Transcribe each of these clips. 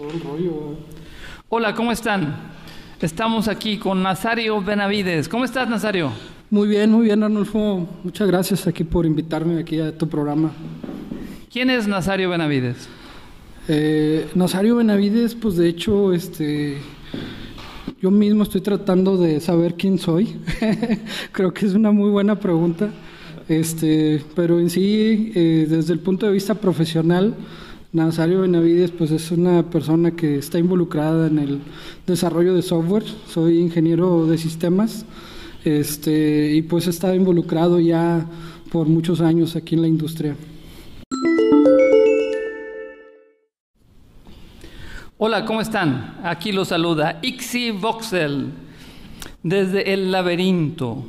todo el rollo. Hola, ¿cómo están? Estamos aquí con Nazario Benavides. ¿Cómo estás, Nazario? Muy bien, muy bien, Arnulfo. Muchas gracias aquí por invitarme aquí a tu programa. ¿Quién es Nazario Benavides? Eh, Nazario Benavides, pues de hecho, este, yo mismo estoy tratando de saber quién soy. Creo que es una muy buena pregunta. Este, pero en sí, eh, desde el punto de vista profesional, Nazario Benavides pues es una persona que está involucrada en el desarrollo de software. Soy ingeniero de sistemas este, y pues he estado involucrado ya por muchos años aquí en la industria. Hola, ¿cómo están? Aquí los saluda Ixi Voxel desde El Laberinto.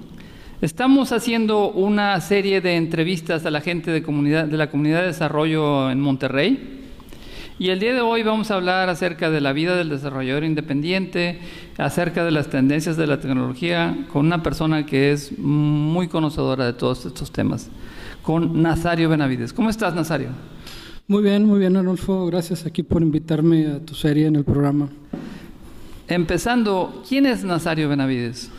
Estamos haciendo una serie de entrevistas a la gente de, comunidad, de la comunidad de desarrollo en Monterrey. Y el día de hoy vamos a hablar acerca de la vida del desarrollador independiente, acerca de las tendencias de la tecnología, con una persona que es muy conocedora de todos estos temas, con Nazario Benavides. ¿Cómo estás, Nazario? Muy bien, muy bien, Arnulfo. Gracias aquí por invitarme a tu serie en el programa. Empezando, ¿quién es Nazario Benavides?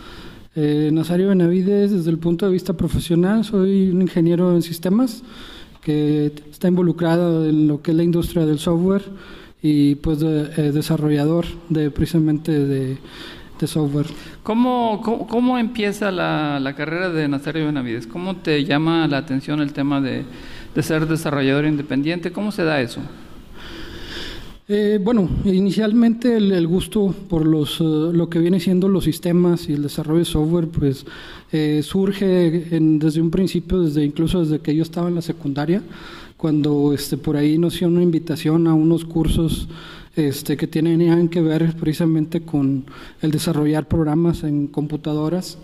Eh, Nazario Benavides, desde el punto de vista profesional, soy un ingeniero en sistemas que está involucrado en lo que es la industria del software y pues eh, desarrollador de precisamente de, software. ¿Cómo, cómo, empieza la, la, carrera de Nazario Benavides? ¿Cómo te llama la atención el tema de, de ser desarrollador independiente? ¿Cómo se da eso? Eh, bueno, inicialmente el, gusto por los, eh, lo que viene siendo los sistemas y el desarrollo de software, pues eh, surge desde un principio, desde incluso desde que yo estaba en la secundaria, cuando este, por ahí nos hicieron una invitación a unos cursos este, que tenían que ver precisamente con el desarrollar programas en computadoras.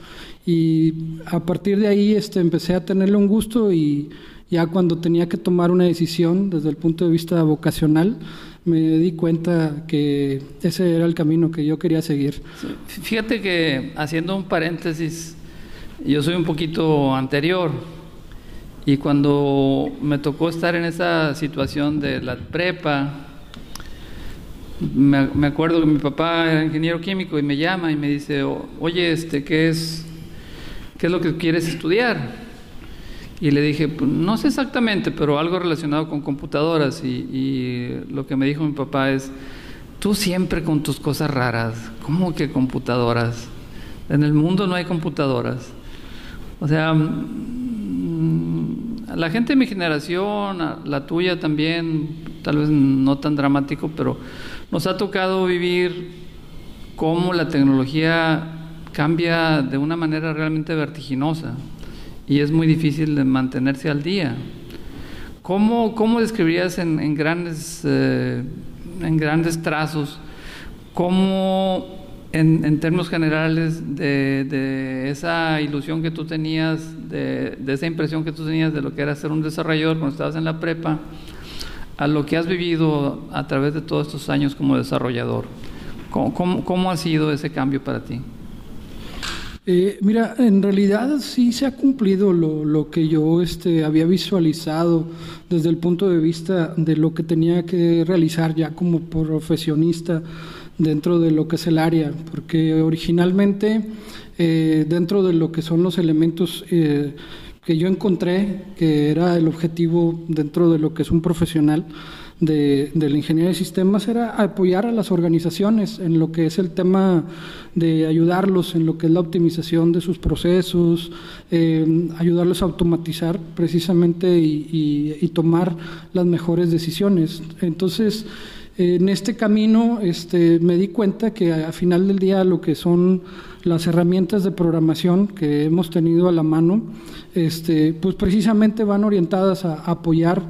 Y a partir de ahí este, empecé a tenerle un gusto y ya cuando tenía que tomar una decisión desde el punto de vista vocacional, me di cuenta que ese era el camino que yo quería seguir. Fíjate que haciendo un paréntesis, yo soy un poquito anterior y cuando me tocó estar en esa situación de la prepa, me, acuerdo que mi papá era ingeniero químico y me llama y me dice, oye, este, ¿qué es, qué es lo que quieres estudiar? Y le dije, pues, no sé exactamente, pero algo relacionado con computadoras. Y, lo que me dijo mi papá es, tú siempre con tus cosas raras, ¿cómo que computadoras? En el mundo no hay computadoras. O sea, mm, la gente de mi generación, la tuya también, tal vez no tan dramático, pero nos ha tocado vivir cómo la tecnología cambia de una manera realmente vertiginosa y es muy difícil de mantenerse al día. ¿Cómo, cómo describirías en, grandes, eh, en grandes trazos cómo, en, en términos generales, de, esa ilusión que tú tenías, de, de, esa impresión que tú tenías de lo que era ser un desarrollador cuando estabas en la prepa, a lo que has vivido a través de todos estos años como desarrollador? ¿Cómo, cómo, cómo ha sido ese cambio para ti? Eh, mira, en realidad sí se ha cumplido lo, que yo este, había visualizado desde el punto de vista de lo que tenía que realizar ya como profesionista dentro de lo que es el área, porque originalmente eh, dentro de lo que son los elementos eh, que yo encontré, que era el objetivo dentro de lo que es un profesional, de, de, la ingeniería de sistemas era apoyar a las organizaciones en lo que es el tema de ayudarlos en lo que es la optimización de sus procesos, ayudarlos a automatizar precisamente y, y, tomar las mejores decisiones. Entonces, en este camino este, me di cuenta que al final del día lo que son las herramientas de programación que hemos tenido a la mano, este, pues precisamente van orientadas a apoyar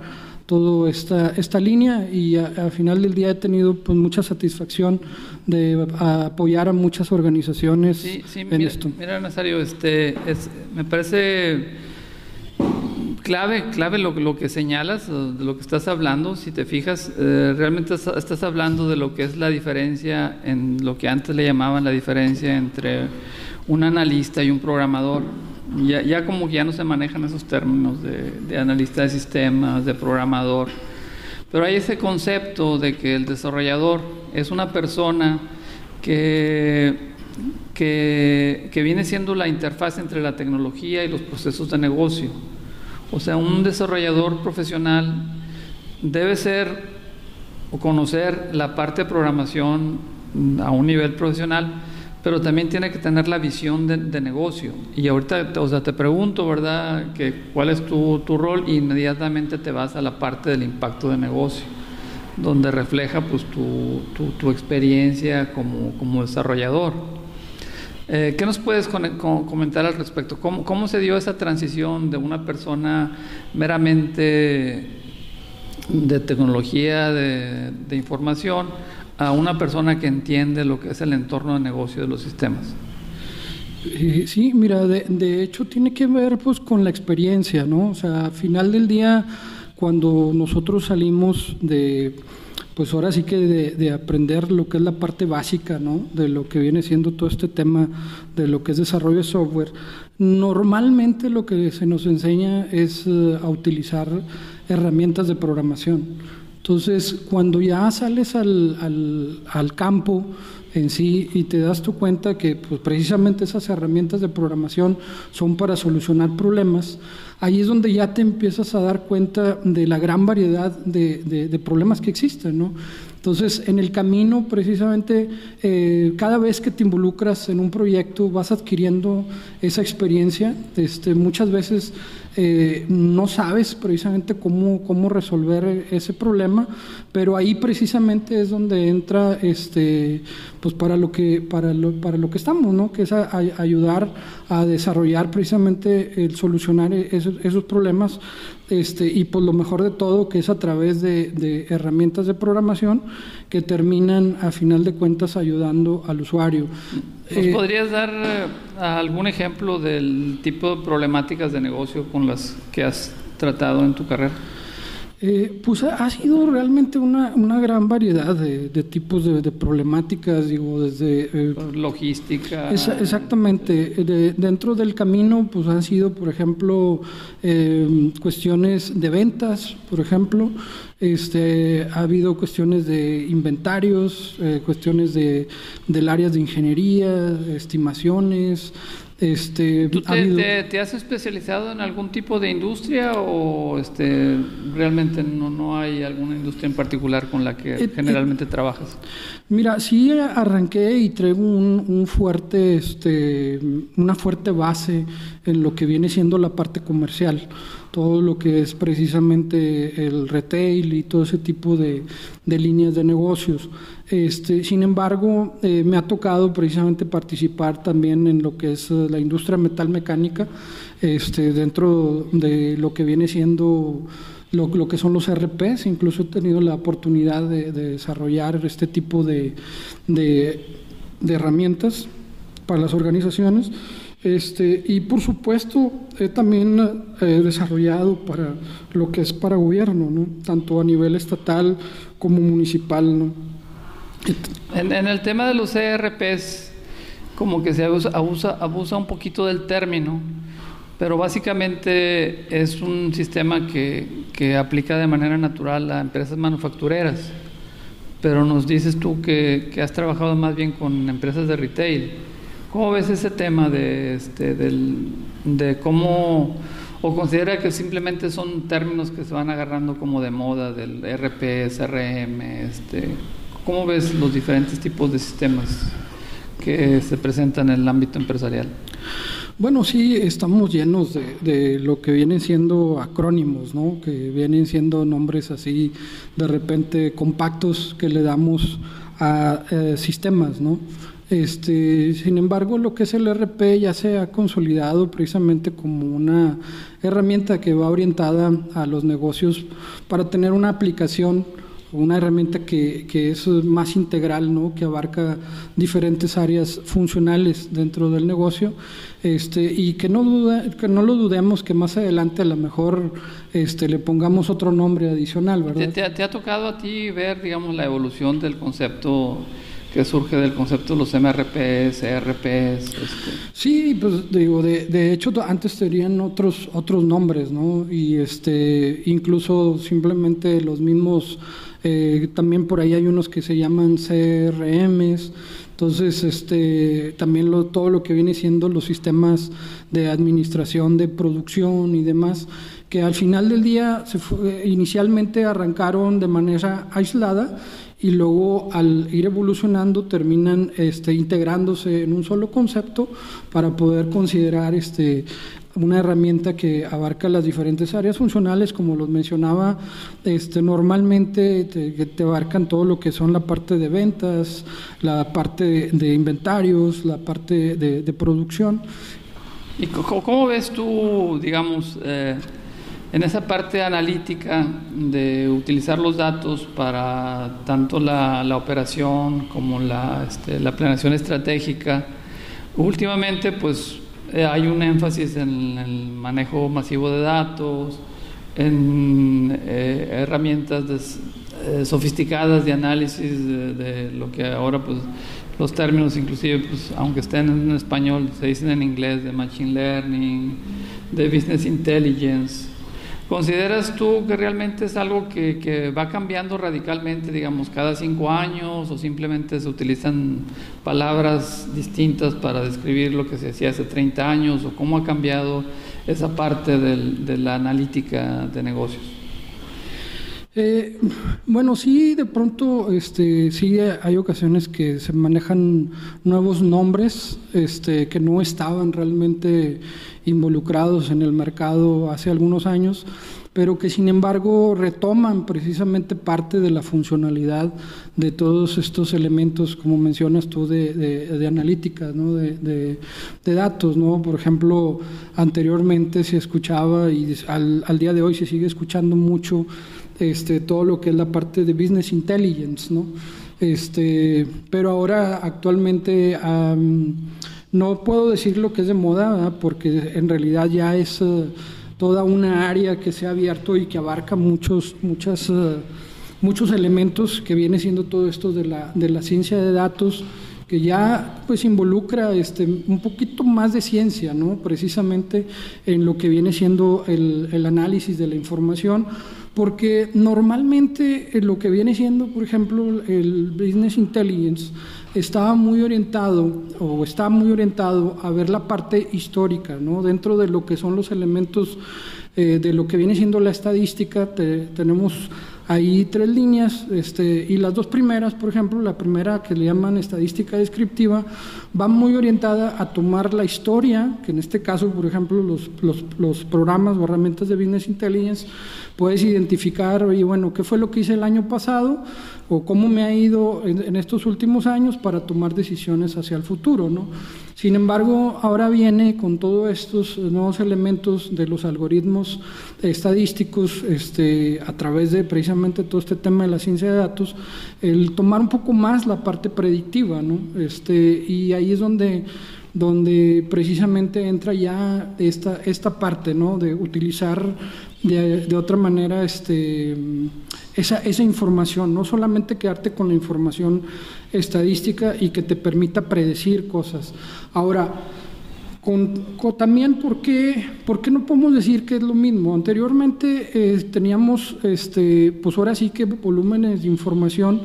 toda esta, esta línea y al final del día he tenido pues, mucha satisfacción de apoyar a muchas organizaciones en mira, esto. Mira, Nazario, este, es, me parece clave, clave lo, lo, que señalas, de lo que estás hablando. Si te fijas, eh, realmente estás hablando de lo que es la diferencia en lo que antes le llamaban la diferencia entre un analista y un programador. Ya, ya como que ya no se manejan esos términos de, analista de sistemas, de programador. Pero hay ese concepto de que el desarrollador es una persona que, que, que viene siendo la interfaz entre la tecnología y los procesos de negocio. O sea, un desarrollador profesional debe ser o conocer la parte de programación a un nivel profesional, pero también tiene que tener la visión de, negocio. Y ahorita, o sea, te pregunto, ¿verdad?, que cuál es tu, tu rol inmediatamente te vas a la parte del impacto de negocio, donde refleja pues tu, tu, experiencia como, como desarrollador. Eh, ¿Qué nos puedes comentar al respecto? ¿Cómo, ¿Cómo se dio esa transición de una persona meramente de tecnología de, información a una persona que entiende lo que es el entorno de negocio de los sistemas. Eh, sí, mira, de, hecho tiene que ver pues con la experiencia, ¿no? O sea, al final del día, cuando nosotros salimos de, pues ahora sí que de, de, aprender lo que es la parte básica, ¿no? De lo que viene siendo todo este tema de lo que es desarrollo de software, normalmente lo que se nos enseña es eh, a utilizar herramientas de programación. Entonces, cuando ya sales al, al, campo en sí y te das tu cuenta que pues, precisamente esas herramientas de programación son para solucionar problemas, ahí es donde ya te empiezas a dar cuenta de la gran variedad de, de, problemas que existen, ¿no? Entonces, en el camino, precisamente, eh, cada vez que te involucras en un proyecto, vas adquiriendo esa experiencia. Este, muchas veces eh, no sabes precisamente cómo, cómo resolver ese problema, pero ahí precisamente es donde entra este, pues para lo que, para lo, para lo que estamos, ¿no? que es ayudar a desarrollar precisamente el solucionar esos, esos problemas este, y por pues lo mejor de todo que es a través de, herramientas de programación que terminan a final de cuentas ayudando al usuario. ¿Nos eh, podrías dar eh, algún ejemplo del tipo de problemáticas de negocio con las que has tratado en tu carrera? Eh, pues ha sido realmente una, una gran variedad de, tipos de, problemáticas, digo, desde... Eh, Logística. exactamente. dentro del camino, pues han sido, por ejemplo, eh, cuestiones de ventas, por ejemplo. Este, ha habido cuestiones de inventarios, cuestiones de, del área de ingeniería, estimaciones, este, ¿Tú te, has especializado en algún tipo de industria o este, realmente no, no hay alguna industria en particular con la que eh, generalmente trabajas? Mira, sí arranqué y traigo un, fuerte, este, una fuerte base en lo que viene siendo la parte comercial todo lo que es precisamente el retail y todo ese tipo de, de líneas de negocios. Este, sin embargo, eh, me ha tocado precisamente participar también en lo que es eh, la industria metal mecánica, este, dentro de lo que viene siendo lo, que son los RPs. Incluso he tenido la oportunidad de, desarrollar este tipo de, de, herramientas para las organizaciones. Este, y por supuesto, he también eh, desarrollado para lo que es para gobierno, ¿no? tanto a nivel estatal como municipal. ¿no? En, el tema de los ERPs, como que se abusa, abusa, un poquito del término, pero básicamente es un sistema que, que, aplica de manera natural a empresas manufactureras. Pero nos dices tú que, que, has trabajado más bien con empresas de retail. ¿Cómo ves ese tema de, este, del, de cómo, o considera que simplemente son términos que se van agarrando como de moda del ERP, CRM, este, ¿Cómo ves los diferentes tipos de sistemas que se presentan en el ámbito empresarial? Bueno, sí, estamos llenos de, lo que vienen siendo acrónimos, ¿no? que vienen siendo nombres así de repente compactos que le damos a eh, sistemas. ¿no? Este, sin embargo, lo que es el RP ya se ha consolidado precisamente como una herramienta que va orientada a los negocios para tener una aplicación una herramienta que, es más integral, ¿no? que abarca diferentes áreas funcionales dentro del negocio este, y que no, duda, que no lo dudemos que más adelante a lo mejor este, le pongamos otro nombre adicional. ¿verdad? ¿Te, ha tocado a ti ver digamos, la evolución del concepto que surge del concepto de los MRPs, ERPs. Este. Sí, pues digo, de, de, hecho antes tenían otros otros nombres, ¿no? Y este, incluso simplemente los mismos, eh, también por ahí hay unos que se llaman CRMs. Entonces, este, también lo, todo lo que viene siendo los sistemas de administración de producción y demás, que al final del día se inicialmente arrancaron de manera aislada y luego al ir evolucionando terminan este, integrándose en un solo concepto para poder considerar este, una herramienta que abarca las diferentes áreas funcionales, como los mencionaba, este, normalmente te, abarcan todo lo que son la parte de ventas, la parte de, inventarios, la parte de, producción. ¿Y cómo, ves tú, digamos, eh, en esa parte analítica de utilizar los datos para tanto la, operación como la, este, la planeación estratégica, últimamente pues eh, hay un énfasis en el manejo masivo de datos, en eh, herramientas eh, sofisticadas de análisis de, lo que ahora pues los términos inclusive pues aunque estén en español se dicen en inglés de machine learning, de business intelligence ¿Consideras tú que realmente es algo que, va cambiando radicalmente, digamos, cada cinco años o simplemente se utilizan palabras distintas para describir lo que se hacía hace 30 años o cómo ha cambiado esa parte de la analítica de negocios? Eh, bueno, sí, de pronto, este, sí hay ocasiones que se manejan nuevos nombres, este, que no estaban realmente involucrados en el mercado hace algunos años, pero que sin embargo retoman precisamente parte de la funcionalidad de todos estos elementos, como mencionas tú, de, analítica, ¿no? de, datos. ¿no? Por ejemplo, anteriormente se escuchaba y al, al, día de hoy se sigue escuchando mucho este, todo lo que es la parte de business intelligence. ¿no? Este, pero ahora actualmente... No puedo decir lo que es de moda, porque en realidad ya es eh, toda una área que se ha abierto y que abarca muchos, muchas, eh, muchos elementos que viene siendo todo esto de la, de la ciencia de datos que ya pues involucra este, un poquito más de ciencia, ¿no? precisamente en lo que viene siendo el, el análisis de la información, porque normalmente lo que viene siendo, por ejemplo, el business intelligence, estaba muy orientado o está muy orientado a ver la parte histórica, ¿no? Dentro de lo que son los elementos eh, de lo que viene siendo la estadística, tenemos ahí tres líneas, este, y las dos primeras, por ejemplo, la primera que le llaman estadística descriptiva, va muy orientada a tomar la historia, que en este caso, por ejemplo, los, los, los programas o herramientas de Business Intelligence, puedes identificar, oye, bueno, ¿qué fue lo que hice el año pasado? o cómo me ha ido en, estos últimos años para tomar decisiones hacia el futuro. ¿no? Sin embargo, ahora viene con todos estos nuevos elementos de los algoritmos estadísticos este, a través de precisamente todo este tema de la ciencia de datos, el tomar un poco más la parte predictiva. ¿no? Este, y ahí es donde donde precisamente entra ya esta, esta parte, ¿no? De utilizar de, otra manera este, esa, esa información, no solamente quedarte con la información estadística y que te permita predecir cosas. Ahora, con, también, ¿por qué, ¿por qué, no podemos decir que es lo mismo? Anteriormente eh, teníamos, este, pues ahora sí que volúmenes de información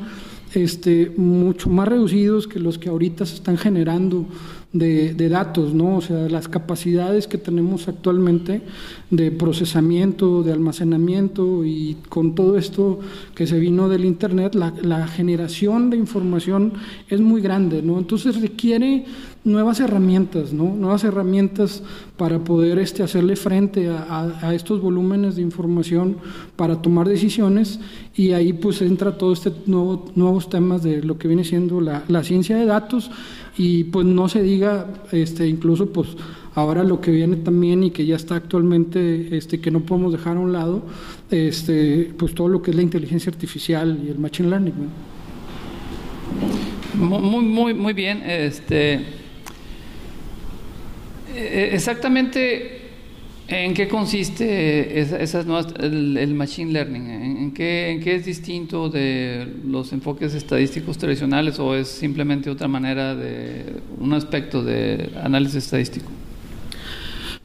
este, mucho más reducidos que los que ahorita se están generando de, datos, ¿no? O sea, las capacidades que tenemos actualmente de procesamiento, de almacenamiento y con todo esto que se vino del Internet, la, la generación de información es muy grande, ¿no? Entonces requiere nuevas herramientas, ¿no? Nuevas herramientas para poder este, hacerle frente a, estos volúmenes de información para tomar decisiones y ahí pues entra todo este nuevo, nuevos temas de lo que viene siendo la, la ciencia de datos y pues no se diga este, incluso pues ahora lo que viene también y que ya está actualmente este, que no podemos dejar a un lado este, pues todo lo que es la inteligencia artificial y el machine learning. Muy, muy, muy bien. Este, exactamente, ¿en qué consiste esas el, machine learning? ¿En qué, ¿En qué es distinto de los enfoques estadísticos tradicionales o es simplemente otra manera de un aspecto de análisis estadístico?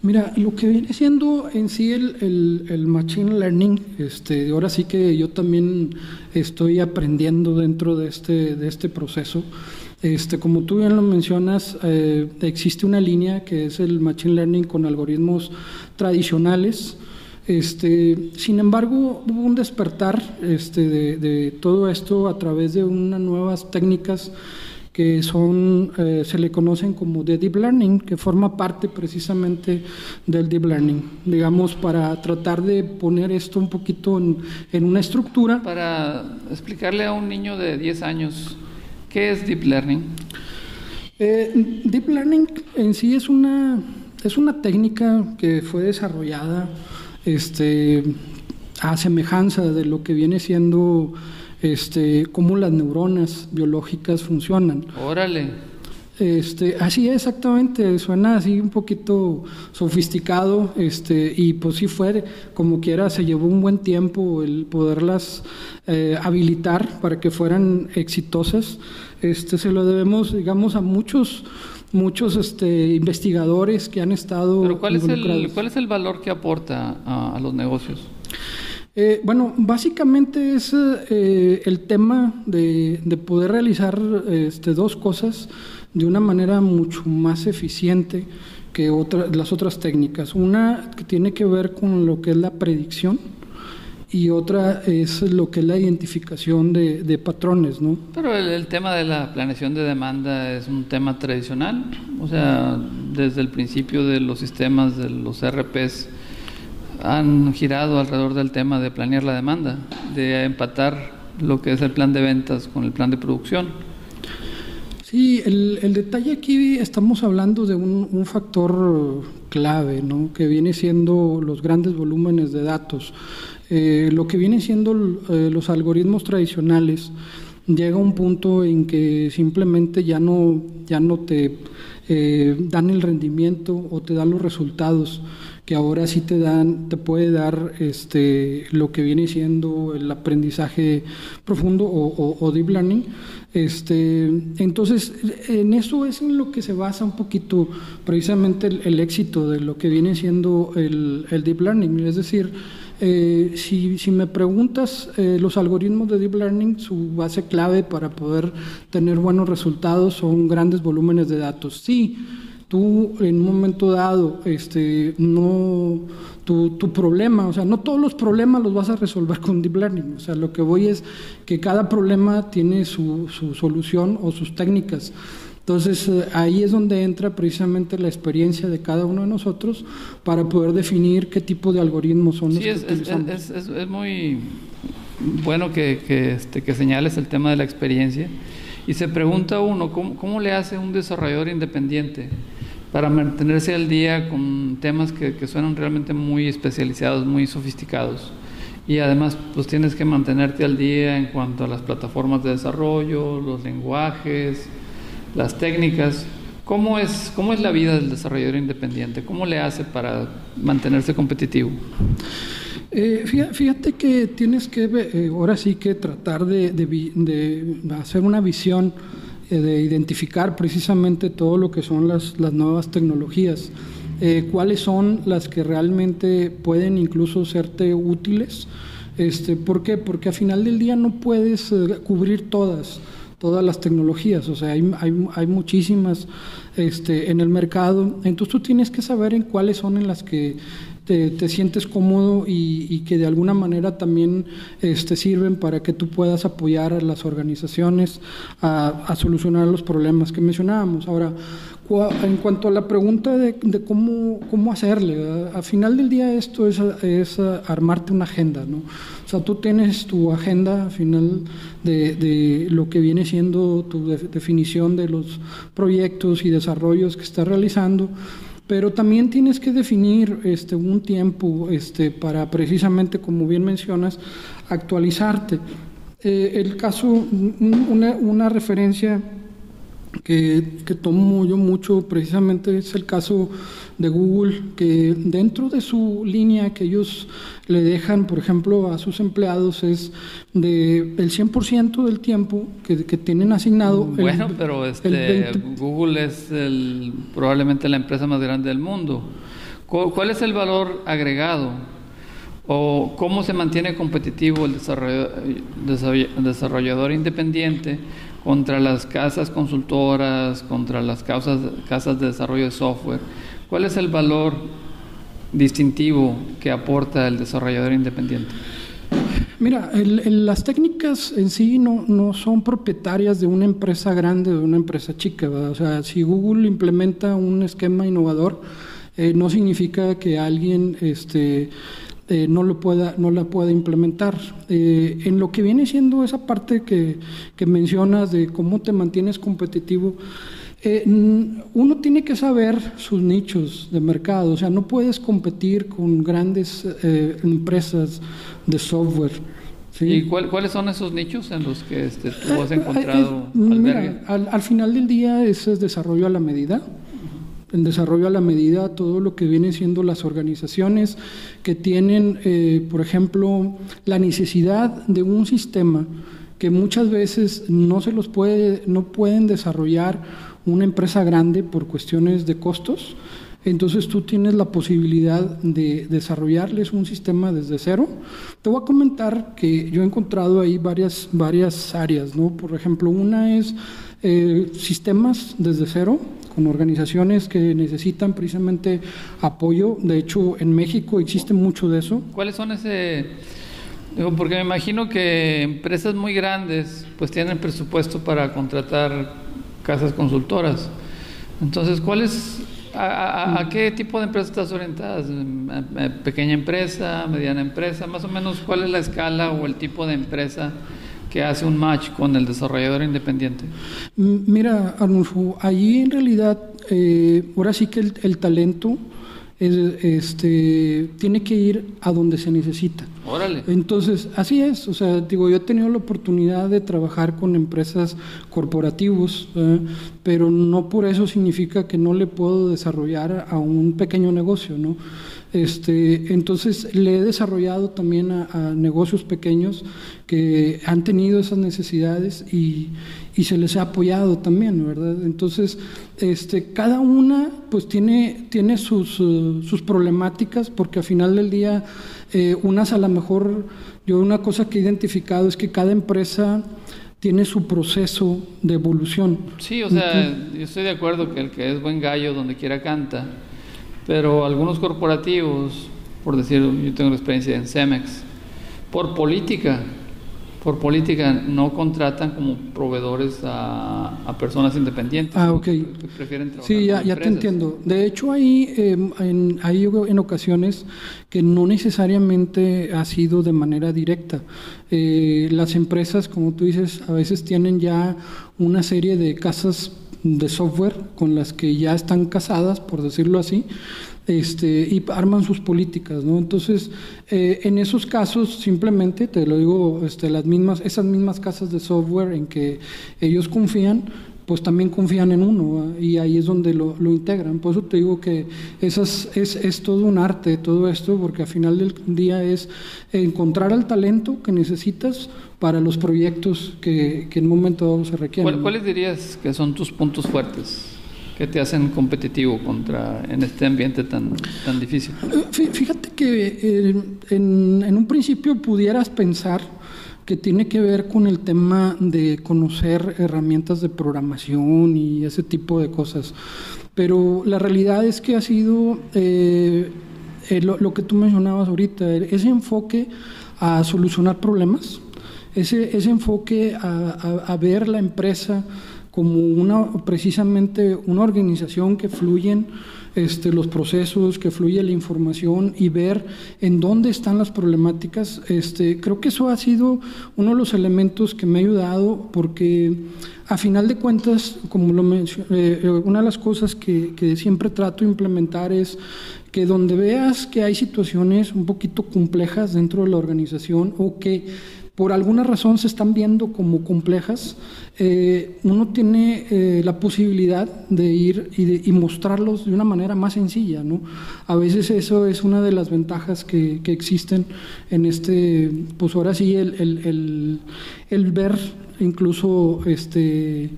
Mira, lo que viene siendo en sí el, el, machine learning, este, ahora sí que yo también estoy aprendiendo dentro de este, de este proceso. Este, como tú bien lo mencionas, eh, existe una línea que es el machine learning con algoritmos tradicionales. Este, sin embargo, hubo un despertar este, de, todo esto a través de unas nuevas técnicas que son, eh, se le conocen como de Deep Learning, que forma parte precisamente del Deep Learning, digamos, para tratar de poner esto un poquito en, una estructura. Para explicarle a un niño de 10 años, ¿qué es Deep Learning? Eh, Deep Learning en sí es una, es una técnica que fue desarrollada este, a semejanza de lo que viene siendo este, cómo las neuronas biológicas funcionan. Órale. Este, así exactamente, suena así un poquito sofisticado, este, y pues si fue, como quiera, se llevó un buen tiempo el poderlas eh, habilitar para que fueran exitosas. Este, se lo debemos, digamos, a muchos muchos este, investigadores que han estado. Pero ¿cuál es, el, ¿cuál es el valor que aporta a los negocios? Eh, bueno, básicamente es eh, el tema de, poder realizar este, dos cosas de una manera mucho más eficiente que las otras técnicas. Una que tiene que ver con lo que es la predicción y otra es lo que es la identificación de, patrones, ¿no? Pero el, el, tema de la planeación de demanda es un tema tradicional, o sea, desde el principio de los sistemas, de los RPs, han girado alrededor del tema de planear la demanda, de empatar lo que es el plan de ventas con el plan de producción. Sí, el, el detalle aquí estamos hablando de un, factor clave, ¿no? que viene siendo los grandes volúmenes de datos. Eh, lo que viene siendo eh, los algoritmos tradicionales llega a un punto en que simplemente ya no, ya no te eh, dan el rendimiento o te dan los resultados que ahora sí te dan, te puede dar este, lo que viene siendo el aprendizaje profundo o, deep learning. Este, entonces, en eso es en lo que se basa un poquito precisamente el, éxito de lo que viene siendo el, deep learning. Es decir, eh, si, si, me preguntas, eh, los algoritmos de Deep Learning, su base clave para poder tener buenos resultados son grandes volúmenes de datos. Sí, tú en un momento dado, este, no, tu, tu, problema, o sea, no todos los problemas los vas a resolver con Deep Learning, o sea, lo que voy es que cada problema tiene su, su solución o sus técnicas. Entonces eh, ahí es donde entra precisamente la experiencia de cada uno de nosotros para poder definir qué tipo de algoritmos son los que es, utilizamos. Es, es, es, muy bueno que, que, este, que señales el tema de la experiencia y se pregunta uno, ¿cómo, cómo le hace un desarrollador independiente? Para mantenerse al día con temas que, que suenan realmente muy especializados, muy sofisticados. Y además, pues tienes que mantenerte al día en cuanto a las plataformas de desarrollo, los lenguajes, las técnicas. ¿Cómo es, cómo es la vida del desarrollador independiente? ¿Cómo le hace para mantenerse competitivo? Eh, fíjate que tienes que, eh, ahora sí que tratar de, de, de hacer una visión de identificar precisamente todo lo que son las, las nuevas tecnologías, eh, cuáles son las que realmente pueden incluso serte útiles. Este, ¿Por qué? Porque al final del día no puedes eh, cubrir todas todas las tecnologías, o sea, hay, hay, hay, muchísimas este, en el mercado, entonces tú tienes que saber en cuáles son en las que te, sientes cómodo y, que de alguna manera también este, sirven para que tú puedas apoyar a las organizaciones a, solucionar los problemas que mencionábamos. Ahora, en cuanto a la pregunta de, cómo, cómo hacerle, al final del día esto es, es, armarte una agenda, ¿no? O sea, tú tienes tu agenda al final de, de lo que viene siendo tu definición de los proyectos y desarrollos que estás realizando pero también tienes que definir este, un tiempo este, para precisamente, como bien mencionas, actualizarte. Eh, el caso, una, una, referencia que, que, tomo yo mucho, precisamente es el caso de Google, que dentro de su línea que ellos le dejan, por ejemplo, a sus empleados es de el 100% del tiempo que, tienen asignado. Bueno, pero este, Google es el, probablemente la empresa más grande del mundo. ¿Cuál es el valor agregado? ¿O cómo se mantiene competitivo el desarrollador independiente? Contra las casas consultoras, contra las casas, casas de desarrollo de software. ¿Cuál es el valor distintivo que aporta el desarrollador independiente? Mira, las técnicas en sí no, no, son propietarias de una empresa grande o de una empresa chica. O sea, si Google implementa un esquema innovador, eh, no significa que alguien este, eh, no, lo pueda, no la pueda implementar. Eh, en lo que viene siendo esa parte que, que, mencionas de cómo te mantienes competitivo, eh, uno tiene que saber sus nichos de mercado, o sea, no puedes competir con grandes empresas de software. ¿Y cuáles son esos nichos en los que este, tú has encontrado? Mira, al, al, final del día ese es desarrollo a la medida en desarrollo a la medida todo lo que vienen siendo las organizaciones que tienen, eh, por ejemplo, la necesidad de un sistema que muchas veces no se los puede, no pueden desarrollar una empresa grande por cuestiones de costos. Entonces tú tienes la posibilidad de desarrollarles un sistema desde cero. Te voy a comentar que yo he encontrado ahí varias, varias áreas, ¿no? Por ejemplo, una es eh, sistemas desde cero, organizaciones que necesitan precisamente apoyo. De hecho, en México existe mucho de eso. ¿Cuáles son ese...? Digo, porque me imagino que empresas muy grandes pues tienen presupuesto para contratar casas consultoras. Entonces, ¿cuál es, a, qué tipo de empresas estás orientadas? ¿Pequeña empresa, mediana empresa? Más o menos, ¿cuál es la escala o el tipo de empresa que hace un match con el desarrollador independiente? Mira, Arnulfo, allí en realidad, eh, ahora sí que el, talento es, este, tiene que ir a donde se necesita. Órale. Entonces, así es. O sea, digo, yo he tenido la oportunidad de trabajar con empresas corporativos, pero no por eso significa que no le puedo desarrollar a un pequeño negocio, ¿no? Este, entonces le he desarrollado también a, negocios pequeños que han tenido esas necesidades y, y, se les ha apoyado también, ¿verdad? Entonces, este, cada una pues tiene, tiene sus, uh, sus problemáticas porque al final del día, eh, unas a lo mejor, yo una cosa que he identificado es que cada empresa tiene su proceso de evolución. Sí, o sea, yo estoy de acuerdo que el que es buen gallo donde quiera canta pero algunos corporativos, por decir, yo tengo la experiencia en Cemex, por política, por política no contratan como proveedores a, personas independientes. Ah, ok. Prefieren sí, ya, ya te entiendo. De hecho, hay, en, hay en ocasiones que no necesariamente ha sido de manera directa. Eh, las empresas, como tú dices, a veces tienen ya una serie de casas de software con las que ya están casadas, por decirlo así, este, y arman sus políticas, ¿no? Entonces, eh, en esos casos, simplemente, te lo digo, este, las mismas, esas mismas casas de software en que ellos confían, pues también confían en uno y ahí es donde lo, integran. Por eso te digo que esas, es, es todo un arte todo esto, porque al final del día es encontrar el talento que necesitas para los proyectos que, que en un momento dado se requieren. ¿Cuáles dirías que son tus puntos fuertes? que te hacen competitivo contra en este ambiente tan, tan difícil? Eh, fíjate que eh, en, en, un principio pudieras pensar que tiene que ver con el tema de conocer herramientas de programación y ese tipo de cosas. Pero la realidad es que ha sido eh, eh, lo, que tú mencionabas ahorita, ese enfoque a solucionar problemas, ese, ese enfoque a, a, ver la empresa como una precisamente una organización que fluyen este, los procesos, que fluye la información y ver en dónde están las problemáticas. Este, creo que eso ha sido uno de los elementos que me ha ayudado porque a final de cuentas, como lo mencioné, eh, una de las cosas que, que siempre trato de implementar es que donde veas que hay situaciones un poquito complejas dentro de la organización o que por alguna razón se están viendo como complejas, eh, uno tiene eh, la posibilidad de ir y, mostrarlos de una manera más sencilla. ¿no? A veces eso es una de las ventajas que, existen en este, pues ahora sí, el, el, el, ver incluso este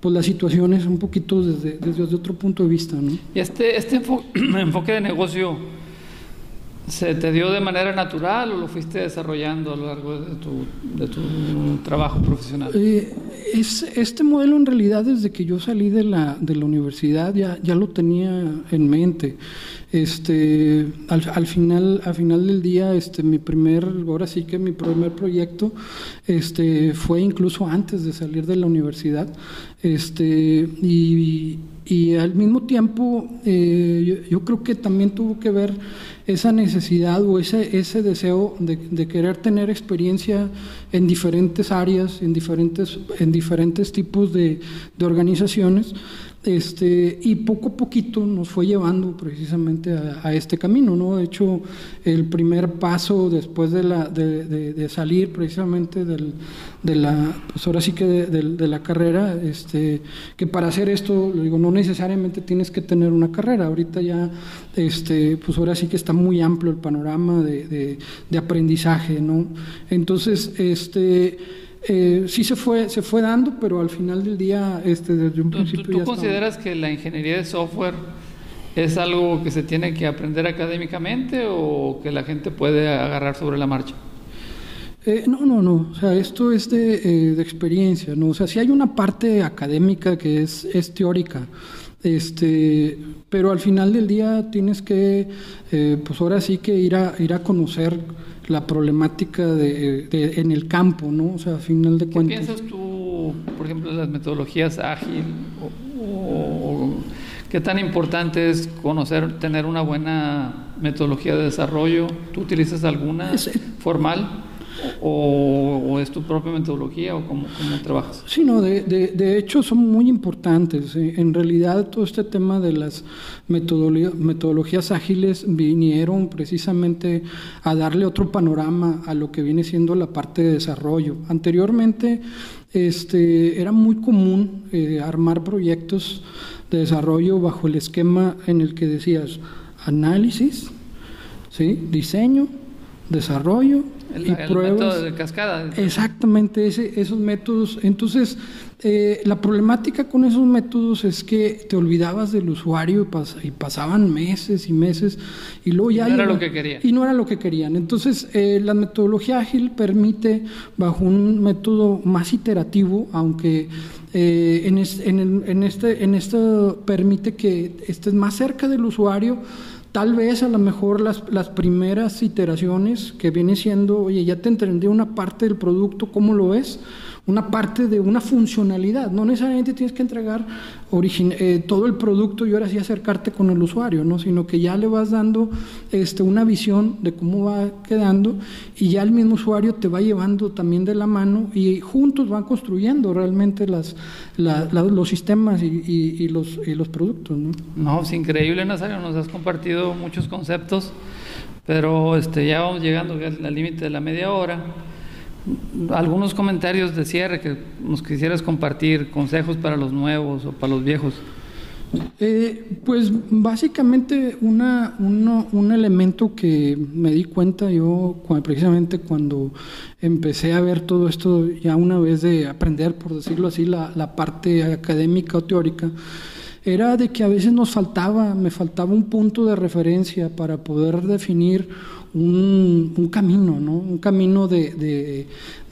pues las situaciones un poquito desde, desde otro punto de vista. ¿no? Y este, este enfoque de negocio ¿Se te dio de manera natural o lo fuiste desarrollando a lo largo de tu, de tu trabajo profesional? Eh, es, este modelo en realidad desde que yo salí de la, de la universidad ya, ya lo tenía en mente. Este, al, al, final, al final del día, este, mi primer, ahora sí que mi primer proyecto este, fue incluso antes de salir de la universidad. Este, y, y al mismo tiempo, eh, yo, creo que también tuvo que ver esa necesidad o ese, ese deseo de, querer tener experiencia en diferentes áreas, en diferentes, en diferentes tipos de, de organizaciones, este, y poco a poquito nos fue llevando precisamente a, este camino, ¿no? De hecho, el primer paso después de, la, de, salir precisamente del, de la, pues ahora sí que de, la carrera, este, que para hacer esto, digo, no necesariamente tienes que tener una carrera, ahorita ya, este, pues ahora sí que está muy amplio el panorama de, aprendizaje, ¿no? Entonces, este eh, sí se fue, se fue dando, pero al final del día, este, desde un principio. ¿Tú, consideras que la ingeniería de software es algo que se tiene que aprender académicamente o que la gente puede agarrar sobre la marcha? Eh, no, no, no. O sea, esto es de, eh, de, experiencia, ¿no? O sea, sí hay una parte académica que es, es teórica. Este, pero al final del día tienes que, eh, pues ahora sí que ir a, ir a conocer la problemática de, en el campo, ¿no? O sea, al final de cuentas. ¿Qué piensas tú, por ejemplo, de las metodologías ágil? O, ¿Qué tan importante es conocer, tener una buena metodología de desarrollo? ¿Tú utilizas alguna formal? O, es tu propia metodología o cómo, trabajas? Sí, no, de, de, hecho son muy importantes. En realidad todo este tema de las metodologías ágiles vinieron precisamente a darle otro panorama a lo que viene siendo la parte de desarrollo. Anteriormente este, era muy común eh, armar proyectos de desarrollo bajo el esquema en el que decías análisis, ¿sí? diseño, desarrollo y pruebas. de cascada. Exactamente, ese, esos métodos. Entonces, eh, la problemática con esos métodos es que te olvidabas del usuario y, pasaban meses y meses y luego ya... Y no era lo que querían. Y no era lo que querían. Entonces, eh, la metodología ágil permite, bajo un método más iterativo, aunque eh, en, en, en, este, en esto permite que estés más cerca del usuario, Tal vez a lo mejor las, las primeras iteraciones que viene siendo, oye, ya te entendí una parte del producto, ¿cómo lo ves? Una parte de una funcionalidad. No necesariamente tienes que entregar eh, todo el producto y ahora sí acercarte con el usuario, ¿no? sino que ya le vas dando este, una visión de cómo va quedando y ya el mismo usuario te va llevando también de la mano y juntos van construyendo realmente las, los sistemas y, los, y los productos. ¿no? no, es increíble, Nazario, nos has compartido muchos conceptos, pero este, ya vamos llegando al límite de la media hora algunos comentarios de cierre que nos quisieras compartir, consejos para los nuevos o para los viejos. Eh, pues básicamente una, un elemento que me di cuenta yo precisamente cuando empecé a ver todo esto ya una vez de aprender, por decirlo así, la, la parte académica o teórica, era de que a veces nos faltaba, me faltaba un punto de referencia para poder definir un, camino, ¿no? un camino de,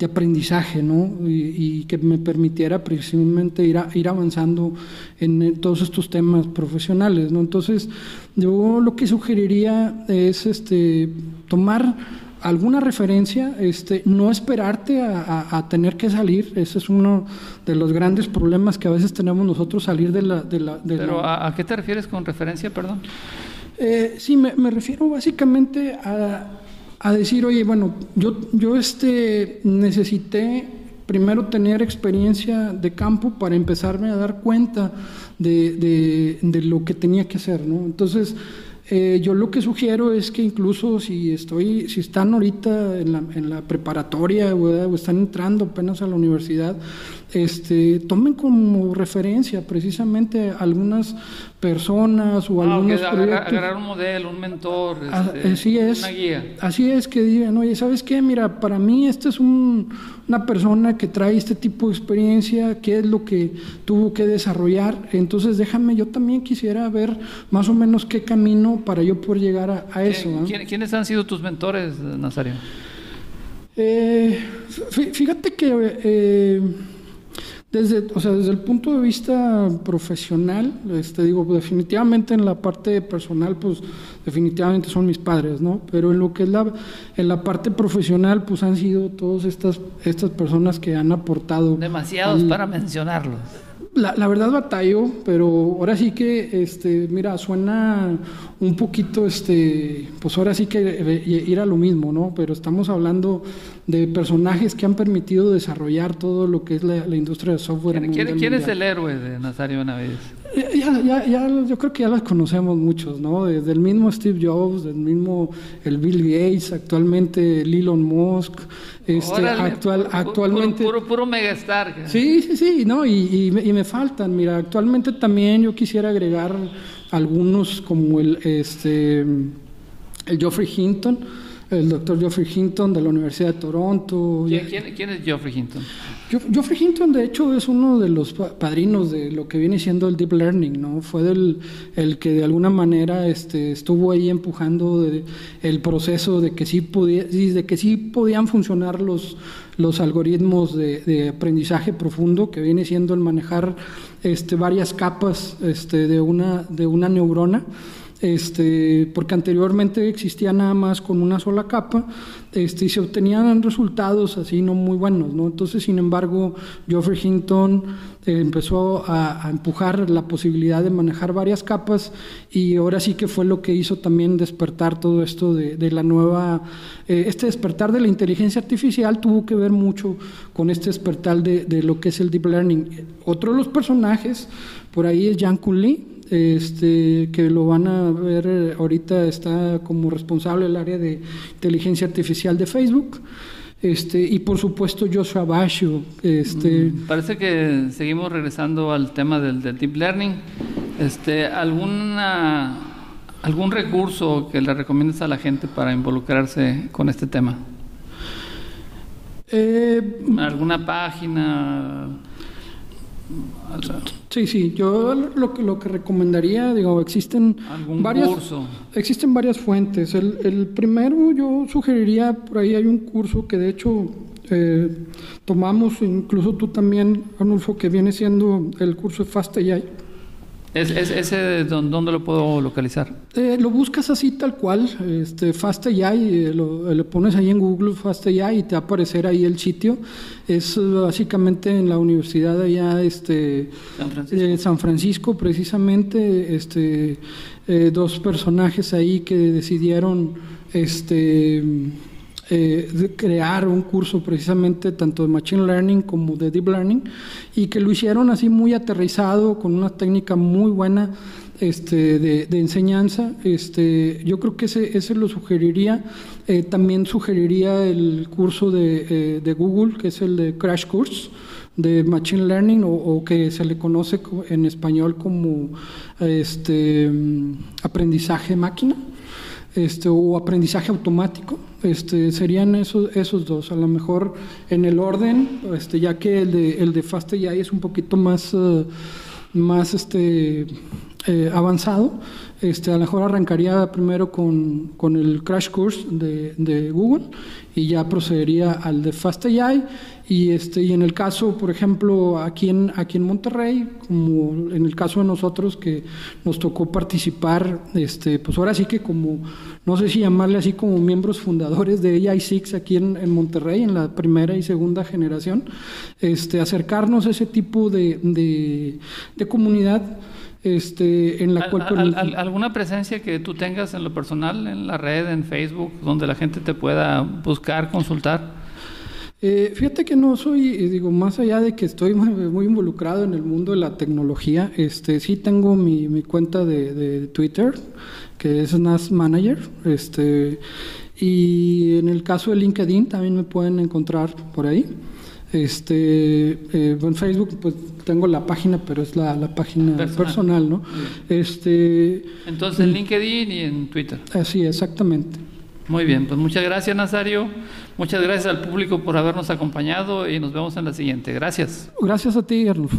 aprendizaje ¿no? y, que me permitiera precisamente ir, ir avanzando en todos estos temas profesionales. ¿no? Entonces, yo lo que sugeriría es este, tomar alguna referencia, este, no esperarte a, tener que salir, ese es uno de los grandes problemas que a veces tenemos nosotros, salir de la... De la ¿Pero ¿a qué te refieres con referencia, perdón? Eh, sí, me, refiero básicamente a, decir, oye, bueno, yo, yo este, necesité primero tener experiencia de campo para empezarme a dar cuenta de, lo que tenía que hacer, ¿no? Entonces, Eh, yo lo que sugiero es que incluso si estoy, si están ahorita en la, en la preparatoria o están entrando apenas a la universidad, este, tomen como referencia precisamente algunas personas o ah, algunos proyectos. Agarrar un modelo, un mentor, ah, este, así es, una guía. Así es que digan, oye, ¿sabes qué? Mira, para mí esta es un, una persona que trae este tipo de experiencia, qué es lo que tuvo que desarrollar, entonces déjame, yo también quisiera ver más o menos qué camino para yo poder llegar a, eso. ¿Quiénes han sido tus mentores, Nazario? Eh, fíjate que... Eh, desde, o sea, desde el punto de vista profesional, este, digo, definitivamente en la parte personal, pues definitivamente son mis padres, ¿no? Pero en lo que es la, en la parte profesional, pues han sido todas estas, estas personas que han aportado. Demasiados para mencionarlos. La, la, verdad batallo, pero ahora sí que, este, mira, suena un poquito, este, pues ahora sí que eh, ir a lo mismo, ¿no? Pero estamos hablando de personajes que han permitido desarrollar todo lo que es la, industria de software. ¿Quién, ¿quién es el héroe de Nazario Benavides? Ya, ya, ya, yo creo que ya los conocemos muchos, ¿no? Desde el mismo Steve Jobs, del mismo el Bill Gates, actualmente el Elon Musk, este, actual, actualmente... Puro, puro, megastar. Sí, sí, sí, ¿no? Y, y, me faltan, mira, actualmente también yo quisiera agregar algunos como el, este, el Geoffrey Hinton, el doctor Geoffrey Hinton de la Universidad de Toronto. ¿Quién, es Geoffrey Hinton? Geoffrey Hinton, de hecho, es uno de los padrinos de lo que viene siendo el Deep Learning, ¿no? Fue del, el que de alguna manera este, estuvo ahí empujando el proceso de que sí, podía, de que sí podían funcionar los, los algoritmos de, aprendizaje profundo, que viene siendo el manejar este, varias capas este, de, una, de una neurona este, porque anteriormente existía nada más con una sola capa este, y se obtenían resultados así no muy buenos. ¿no? Entonces, sin embargo, Geoffrey Hinton eh, empezó a, empujar la posibilidad de manejar varias capas y ahora sí que fue lo que hizo también despertar todo esto de, la nueva, eh, este despertar de la inteligencia artificial tuvo que ver mucho con este despertar de, de lo que es el deep learning. Otro de los personajes por ahí es Jan Lee este, que lo van a ver eh, ahorita está como responsable del área de inteligencia artificial de Facebook. Este, y por supuesto Joshua Basho. Este, mm, parece que seguimos regresando al tema del, deep learning. Este, ¿alguna, ¿Algún recurso que le recomiendes a la gente para involucrarse con este tema? Eh, ¿Alguna página? Sí, sí, yo lo que, lo que recomendaría, digo, existen varias, existen varias fuentes. El, el, primero yo sugeriría, por ahí hay un curso que de hecho eh, tomamos, incluso tú también, Arnulfo, que viene siendo el curso de Fast AI ¿Es, ese dónde lo puedo localizar? Eh, lo buscas así tal cual, este, FastAI, eh, lo, eh, le pones ahí en Google FastAI y te va a aparecer ahí el sitio. Es básicamente en la universidad allá este, San Francisco, San Francisco precisamente, este, dos personajes ahí que decidieron este, eh, crear un curso precisamente tanto de Machine Learning como de Deep Learning y que lo hicieron así muy aterrizado, con una técnica muy buena este, de, enseñanza. Este, yo creo que ese, ese lo sugeriría. Eh, también sugeriría el curso de, eh, de, Google, que es el de Crash Course de Machine Learning o, que se le conoce en español como este, mm, aprendizaje máquina este, o aprendizaje automático. Este, serían esos, esos dos, a lo mejor en el orden, este, ya que el de, el de FastAI es un poquito más, eh, más este, eh, avanzado. Este, a lo mejor arrancaría primero con, con el Crash Course de, de, Google y ya procedería al de FastAI y, este, y en el caso, por ejemplo, aquí en, aquí en Monterrey, como en el caso de nosotros que nos tocó participar, este, pues ahora sí que como, no sé si llamarle así como miembros fundadores de AI6 aquí en, en Monterrey, en la primera y segunda generación, este, acercarnos a ese tipo de, de, de comunidad este, en la cual... ¿Alguna presencia que tú tengas en lo personal, en la red, en Facebook, donde la gente te pueda buscar, consultar? Eh, fíjate que no soy, eh, digo, más allá de que estoy muy involucrado en el mundo de la tecnología, este, sí tengo mi, mi cuenta de, de, Twitter, que es NAS Manager, este, y en el caso de LinkedIn también me pueden encontrar por ahí. Este, eh, en Facebook pues tengo la página, pero es la, la página personal, ¿no? Este, Entonces en LinkedIn y en Twitter. Así, exactamente. Muy bien, pues muchas gracias Nazario, muchas gracias al público por habernos acompañado y nos vemos en la siguiente. Gracias. Gracias a ti, Arnulfo.